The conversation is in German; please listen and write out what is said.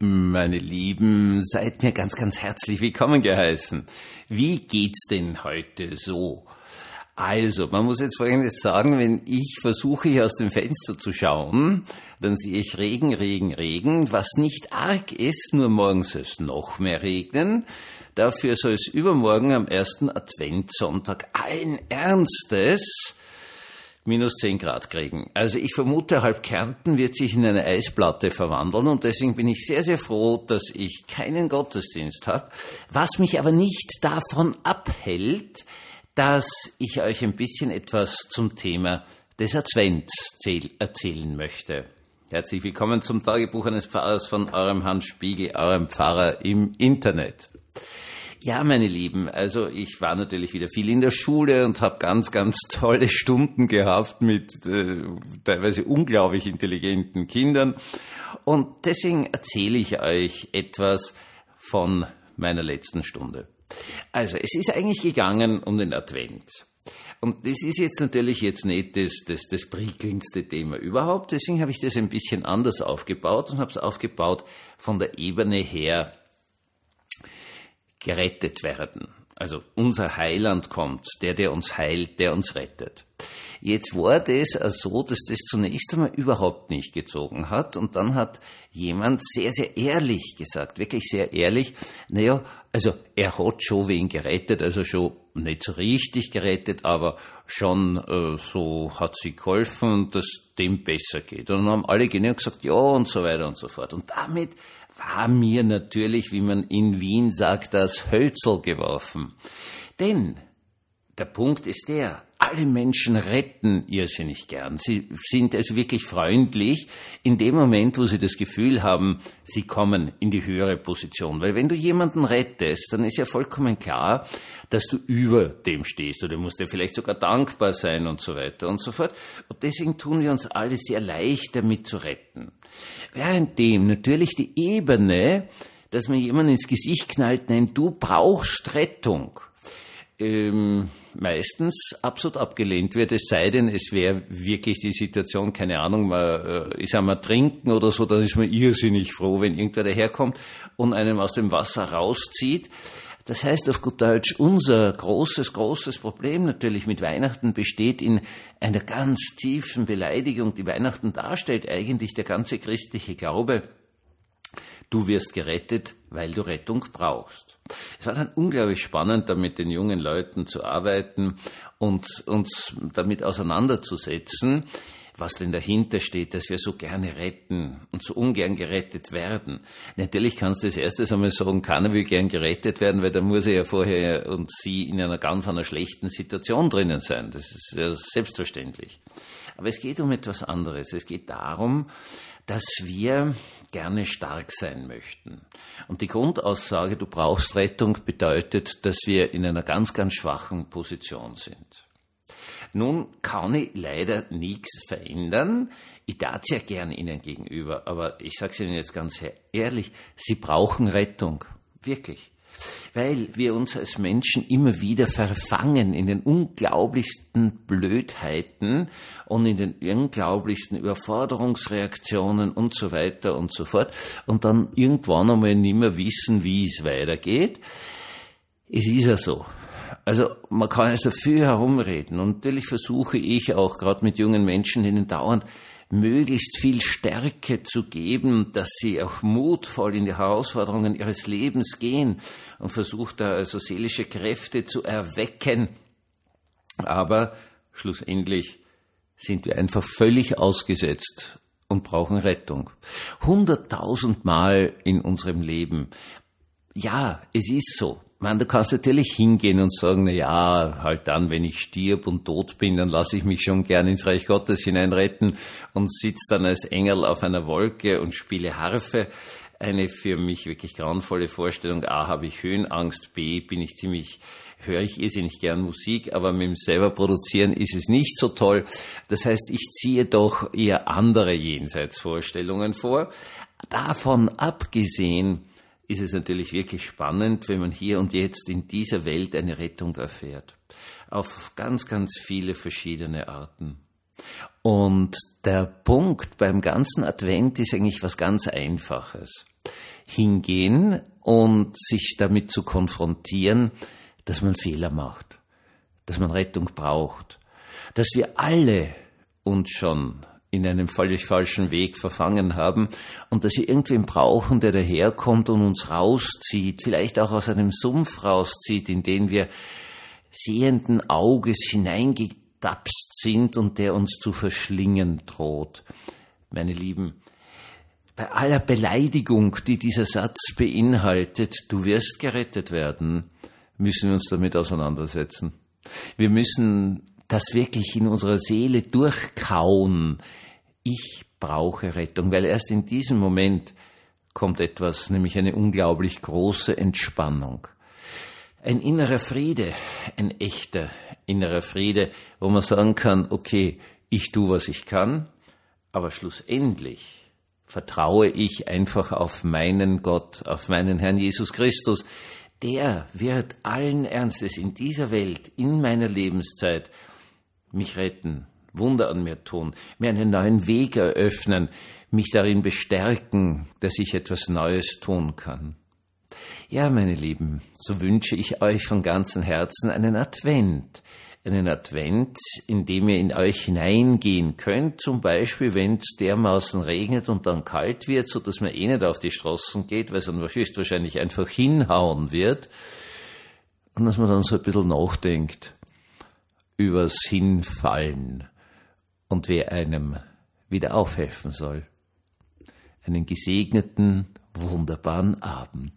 Meine Lieben, seid mir ganz, ganz herzlich willkommen geheißen. Wie geht's denn heute so? Also, man muss jetzt Folgendes sagen, wenn ich versuche, hier aus dem Fenster zu schauen, dann sehe ich Regen, Regen, Regen, was nicht arg ist, nur morgens soll es noch mehr regnen. Dafür soll es übermorgen am ersten Adventssonntag allen Ernstes minus 10 Grad kriegen. Also ich vermute, halb Kärnten wird sich in eine Eisplatte verwandeln und deswegen bin ich sehr, sehr froh, dass ich keinen Gottesdienst habe, was mich aber nicht davon abhält, dass ich euch ein bisschen etwas zum Thema des Advents erzählen möchte. Herzlich willkommen zum Tagebuch eines Pfarrers von eurem Hans Spiegel, eurem Pfarrer im Internet. Ja, meine Lieben, also ich war natürlich wieder viel in der Schule und habe ganz, ganz tolle Stunden gehabt mit äh, teilweise unglaublich intelligenten Kindern. Und deswegen erzähle ich euch etwas von meiner letzten Stunde. Also, es ist eigentlich gegangen um den Advent. Und das ist jetzt natürlich jetzt nicht das, das, das prickelndste Thema überhaupt. Deswegen habe ich das ein bisschen anders aufgebaut und habe es aufgebaut von der Ebene her, gerettet werden. Also unser Heiland kommt, der, der uns heilt, der uns rettet. Jetzt war das so, dass das zunächst einmal überhaupt nicht gezogen hat und dann hat jemand sehr, sehr ehrlich gesagt, wirklich sehr ehrlich, naja, also er hat schon wen gerettet, also schon nicht so richtig gerettet, aber schon äh, so hat sie geholfen, dass dem besser geht. Und dann haben alle genau gesagt, ja und so weiter und so fort. Und damit war mir natürlich, wie man in Wien sagt, das Hölzel geworfen. Denn der Punkt ist der, alle Menschen retten irrsinnig gern. Sie sind also wirklich freundlich in dem Moment, wo sie das Gefühl haben, sie kommen in die höhere Position. Weil wenn du jemanden rettest, dann ist ja vollkommen klar, dass du über dem stehst oder musst dir vielleicht sogar dankbar sein und so weiter und so fort. Und deswegen tun wir uns alle sehr leicht damit zu retten. Währenddem natürlich die Ebene, dass man jemanden ins Gesicht knallt, nennt, du brauchst Rettung ähm, meistens absolut abgelehnt wird, es sei denn, es wäre wirklich die Situation, keine Ahnung, man äh, ist einmal trinken oder so, dann ist man irrsinnig froh, wenn irgendwer daherkommt und einem aus dem Wasser rauszieht. Das heißt auf gut Deutsch, unser großes, großes Problem natürlich mit Weihnachten besteht in einer ganz tiefen Beleidigung, die Weihnachten darstellt, eigentlich der ganze christliche Glaube Du wirst gerettet, weil du Rettung brauchst. Es war dann unglaublich spannend, da mit den jungen Leuten zu arbeiten und uns damit auseinanderzusetzen, was denn dahinter steht, dass wir so gerne retten und so ungern gerettet werden. Natürlich kannst du das erste einmal sagen, keiner will gern gerettet werden, weil da muss er ja vorher und sie in einer ganz einer schlechten Situation drinnen sein. Das ist ja selbstverständlich. Aber es geht um etwas anderes. Es geht darum, dass wir gerne stark sein möchten. Und die Grundaussage, du brauchst Rettung, bedeutet, dass wir in einer ganz, ganz schwachen Position sind. Nun kann ich leider nichts verändern. Ich tat ja gern Ihnen gegenüber, aber ich sage es Ihnen jetzt ganz ehrlich, Sie brauchen Rettung. Wirklich weil wir uns als Menschen immer wieder verfangen in den unglaublichsten Blödheiten und in den unglaublichsten Überforderungsreaktionen und so weiter und so fort und dann irgendwann einmal nicht mehr wissen, wie es weitergeht. Es ist ja so. Also man kann also viel herumreden und natürlich versuche ich auch gerade mit jungen Menschen, denen dauernd möglichst viel Stärke zu geben, dass sie auch mutvoll in die Herausforderungen ihres Lebens gehen und versucht da also seelische Kräfte zu erwecken. Aber schlussendlich sind wir einfach völlig ausgesetzt und brauchen Rettung. Hunderttausendmal in unserem Leben. Ja, es ist so man, du kannst natürlich hingehen und sagen, na ja, halt dann, wenn ich stirb und tot bin, dann lasse ich mich schon gern ins Reich Gottes hineinretten und sitze dann als Engel auf einer Wolke und spiele Harfe. Eine für mich wirklich grauenvolle Vorstellung. A, habe ich Höhenangst. B, bin ich ziemlich, höre ich irrsinnig gern Musik, aber mit dem selber produzieren ist es nicht so toll. Das heißt, ich ziehe doch eher andere Jenseitsvorstellungen vor. Davon abgesehen, ist es natürlich wirklich spannend, wenn man hier und jetzt in dieser Welt eine Rettung erfährt. Auf ganz, ganz viele verschiedene Arten. Und der Punkt beim ganzen Advent ist eigentlich was ganz Einfaches. hingehen und sich damit zu konfrontieren, dass man Fehler macht, dass man Rettung braucht, dass wir alle uns schon in einem völlig falschen Weg verfangen haben und dass wir irgendwen brauchen, der daherkommt und uns rauszieht, vielleicht auch aus einem Sumpf rauszieht, in den wir sehenden Auges hineingetapst sind und der uns zu verschlingen droht. Meine Lieben, bei aller Beleidigung, die dieser Satz beinhaltet, du wirst gerettet werden, müssen wir uns damit auseinandersetzen. Wir müssen das wirklich in unserer Seele durchkauen. Ich brauche Rettung, weil erst in diesem Moment kommt etwas, nämlich eine unglaublich große Entspannung. Ein innerer Friede, ein echter innerer Friede, wo man sagen kann, okay, ich tue, was ich kann, aber schlussendlich vertraue ich einfach auf meinen Gott, auf meinen Herrn Jesus Christus. Der wird allen Ernstes in dieser Welt, in meiner Lebenszeit, mich retten, Wunder an mir tun, mir einen neuen Weg eröffnen, mich darin bestärken, dass ich etwas Neues tun kann. Ja, meine Lieben, so wünsche ich euch von ganzem Herzen einen Advent, einen Advent, in dem ihr in euch hineingehen könnt, zum Beispiel, wenn es dermaßen regnet und dann kalt wird, so dass man eh nicht auf die Straßen geht, weil es dann höchstwahrscheinlich einfach hinhauen wird, und dass man dann so ein bisschen nachdenkt übers Hinfallen und wer einem wieder aufhelfen soll. Einen gesegneten, wunderbaren Abend.